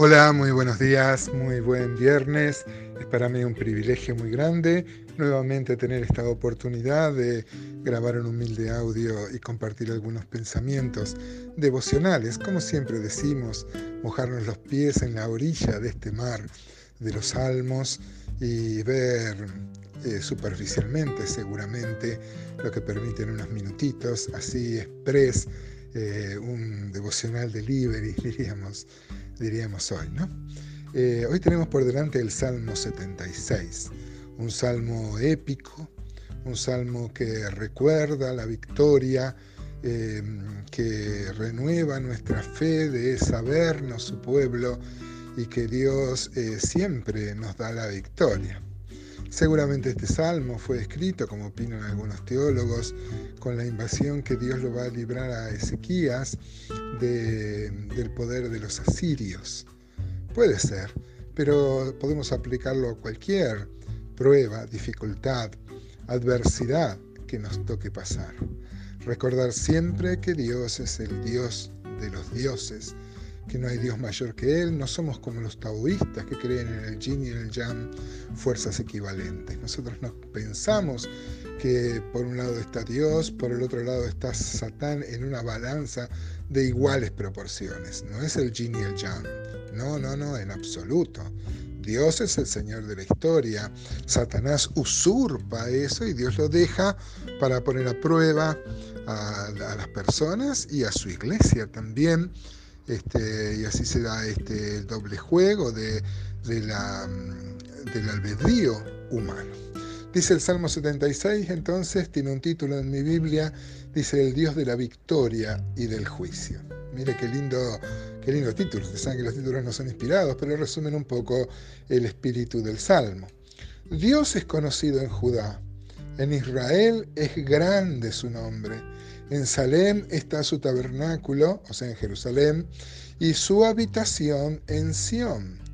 Hola, muy buenos días, muy buen viernes. Es para mí un privilegio muy grande nuevamente tener esta oportunidad de grabar un humilde audio y compartir algunos pensamientos devocionales, como siempre decimos, mojarnos los pies en la orilla de este mar de los salmos y ver eh, superficialmente seguramente lo que permiten unos minutitos, así express, eh, un devocional delivery, diríamos diríamos hoy, ¿no? Eh, hoy tenemos por delante el Salmo 76, un salmo épico, un salmo que recuerda la victoria, eh, que renueva nuestra fe de sabernos su pueblo y que Dios eh, siempre nos da la victoria. Seguramente este salmo fue escrito, como opinan algunos teólogos, con la invasión que Dios lo va a librar a Ezequías del poder de los asirios. Puede ser, pero podemos aplicarlo a cualquier prueba, dificultad, adversidad que nos toque pasar. Recordar siempre que Dios es el Dios de los dioses que no hay Dios mayor que Él, no somos como los taoístas que creen en el yin y en el yang, fuerzas equivalentes. Nosotros no pensamos que por un lado está Dios, por el otro lado está Satán en una balanza de iguales proporciones. No es el yin y el yang. No, no, no, en absoluto. Dios es el Señor de la historia. Satanás usurpa eso y Dios lo deja para poner a prueba a, las personas y a su iglesia también este, y así se da este, doble juego de, la, mm, del albedrío humano. Dice el Salmo 76, entonces, tiene un título en mi Biblia, dice el Dios de la victoria y del juicio. Mire qué lindo, qué lindo título. Ustedes saben que los títulos no son inspirados, pero resumen un poco el espíritu del Salmo. Dios es conocido en Judá, en Israel es grande su nombre. En Salem está su tabernáculo, o sea, en Jerusalén, y su habitación en Sión.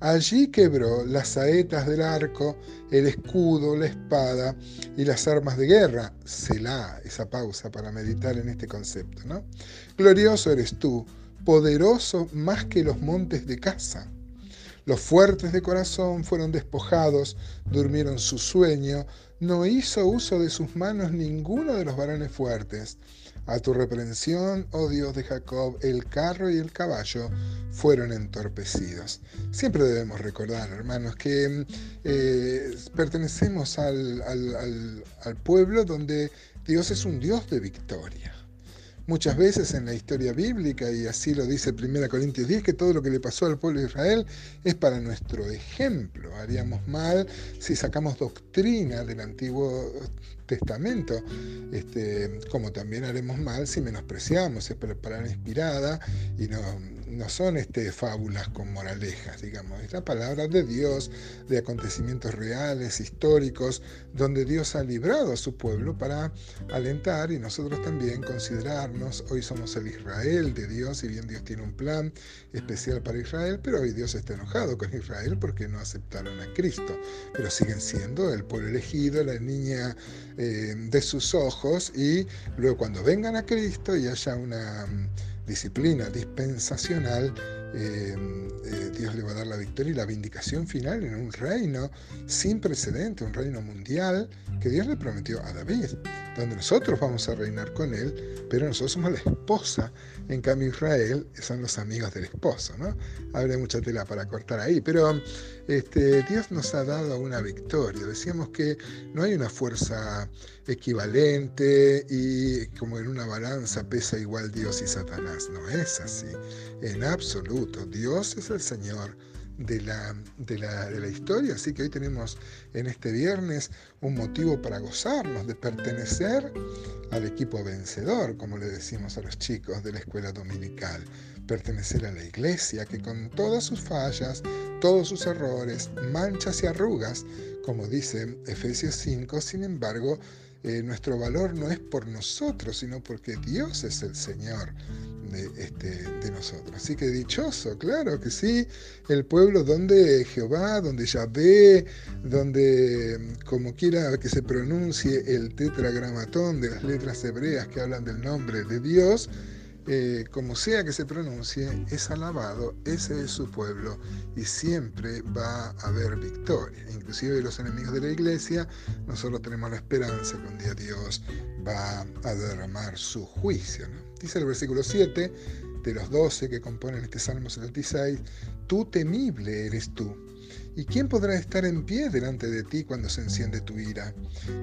Allí quebró las saetas del arco, el escudo, la espada y las armas de guerra. Selah, esa pausa para meditar en este concepto, ¿no? Glorioso eres tú, poderoso más que los montes de casa. Los fuertes de corazón fueron despojados, durmieron su sueño, no hizo uso de sus manos ninguno de los varones fuertes. A tu reprensión, oh Dios de Jacob, el carro y el caballo fueron entorpecidos. Siempre debemos recordar, hermanos, que eh, pertenecemos al, al pueblo donde Dios es un Dios de victoria muchas veces en la historia bíblica, y así lo dice 1 Corintios 10, que todo lo que le pasó al pueblo de Israel es para nuestro ejemplo. Haríamos mal si sacamos doctrina del Antiguo Testamento, este, como también haremos mal si menospreciamos, es palabra inspirada y no, no son este, fábulas con moralejas, digamos, es la palabra de Dios, de acontecimientos reales, históricos, donde Dios ha librado a su pueblo para alentar y nosotros también considerarnos, hoy somos el Israel de Dios, y bien Dios tiene un plan especial para Israel, pero hoy Dios está enojado con Israel porque no aceptaron a Cristo, pero siguen siendo el pueblo elegido, la niña eh, de sus ojos y luego cuando vengan a Cristo y haya una mm, disciplina dispensacional, eh, eh, Dios le va a dar la victoria y la vindicación final en un reino sin precedente, un reino mundial que Dios le prometió a David, donde nosotros vamos a reinar con él, pero nosotros somos la esposa, en cambio Israel son los amigos del esposo, ¿no? Habrá mucha tela para cortar ahí, pero este, Dios nos ha dado una victoria. Decíamos que no hay una fuerza equivalente y como en una balanza pesa igual Dios y Satanás. No es así, en absoluto. Dios es el Señor de la, de la, de la historia, así que hoy tenemos en este viernes un motivo para gozarnos de pertenecer al equipo vencedor, como le decimos a los chicos de la escuela dominical, pertenecer a la iglesia que con todas sus fallas, todos sus errores, manchas y arrugas, como dice Efesios 5, sin embargo, eh, nuestro valor no es por nosotros, sino porque Dios es el Señor de, este, de nosotros. Así que dichoso, claro que sí, el pueblo donde Jehová, donde Yahvé, donde como quiera que se pronuncie el tetragramatón de las letras hebreas que hablan del nombre de Dios, eh, como sea que se pronuncie, es alabado, ese es su pueblo y siempre va a haber victoria. Inclusive los enemigos de la iglesia, nosotros tenemos la esperanza que un día Dios va a derramar su juicio. Dice el versículo 7 de los 12 que componen este Salmo 76, tú temible eres tú ¿Y quién podrá estar en pie delante de ti cuando se enciende tu ira?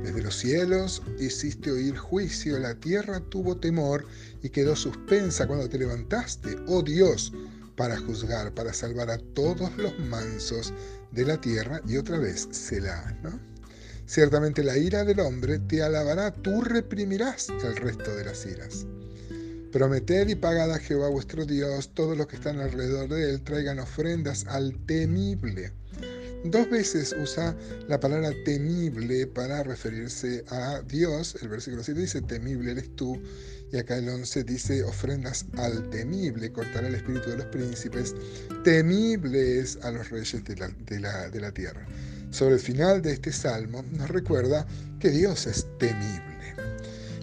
Desde los cielos hiciste oír juicio, la tierra tuvo temor y quedó suspensa cuando te levantaste, oh Dios, para juzgar, para salvar a todos los mansos de la tierra. Y otra vez, Selah, ¿no? Ciertamente la ira del hombre te alabará, tú reprimirás el resto de las iras. Prometed y pagad a Jehová vuestro Dios, todos los que están alrededor de él traigan ofrendas al temible Dos veces usa la palabra temible para referirse a Dios. El versículo 7 dice, temible eres tú. Y acá el 11 dice, ofrendas al temible, cortará el espíritu de los príncipes. Temibles a los reyes de la, tierra. Sobre el final de este salmo nos recuerda que Dios es temible.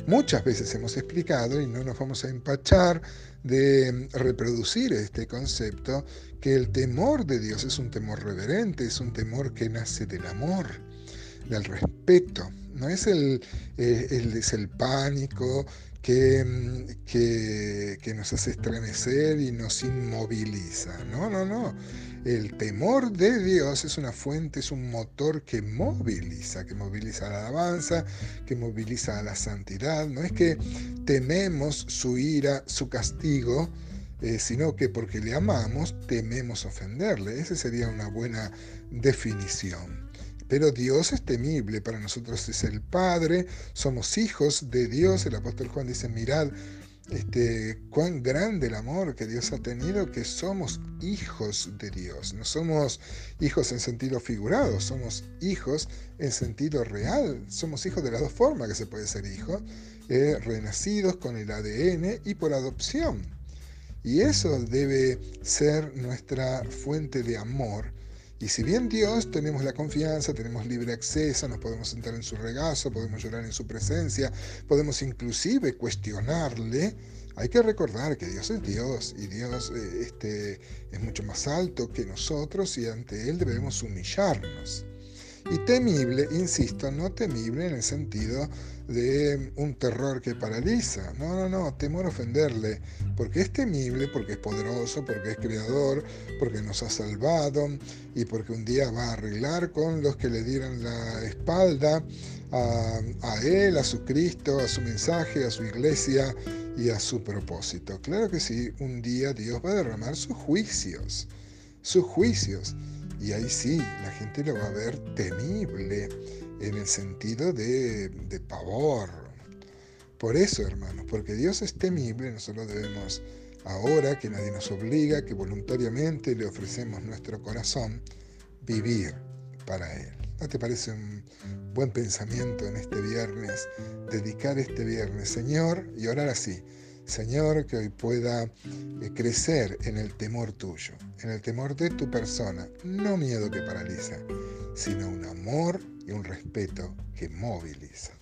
Muchas veces hemos explicado, y no nos vamos a empachar de reproducir este concepto, que el temor de Dios es un temor reverente, es un temor que nace del amor, del respeto. No es el, eh, es el pánico que, que, que nos hace estremecer y nos inmoviliza. No, no, no. El temor de Dios es una fuente, es un motor que moviliza, que moviliza la alabanza, que moviliza a la santidad. No es que tememos su ira, su castigo, eh, sino que porque le amamos tememos ofenderle. Esa sería una buena definición. Pero Dios es temible, para nosotros es el Padre, somos hijos de Dios. El apóstol Juan dice, mirad, este, cuán grande el amor que Dios ha tenido, que somos hijos de Dios. No somos hijos en sentido figurado, somos hijos en sentido real. Somos hijos de las dos formas que se puede ser hijo, eh, renacidos con el ADN y por adopción. Y eso debe ser nuestra fuente de amor y si bien Dios tenemos la confianza, tenemos libre acceso, nos podemos sentar en su regazo, podemos llorar en su presencia, podemos inclusive cuestionarle, hay que recordar que Dios es Dios y Dios eh, este, es mucho más alto que nosotros y ante Él debemos humillarnos. Y temible, insisto, no temible en el sentido de un terror que paraliza. No, no, no, temor ofenderle, porque es temible, porque es poderoso, porque es creador, porque nos ha salvado y porque un día va a arreglar con los que le dieron la espalda a, a Él, a su Cristo, a su mensaje, a su iglesia y a su propósito. Claro que sí, un día Dios va a derramar sus juicios, sus juicios. Y ahí sí, la gente lo va a ver temible en el sentido de, pavor. Por eso, hermanos, porque Dios es temible, nosotros debemos, ahora que nadie nos obliga, que voluntariamente le ofrecemos nuestro corazón, vivir para Él. ¿No te parece un buen pensamiento en este viernes? Dedicar este viernes, Señor, y orar así. Señor, que hoy pueda eh, crecer en el temor tuyo, en el temor de tu persona, no miedo que paraliza, sino un amor y un respeto que moviliza.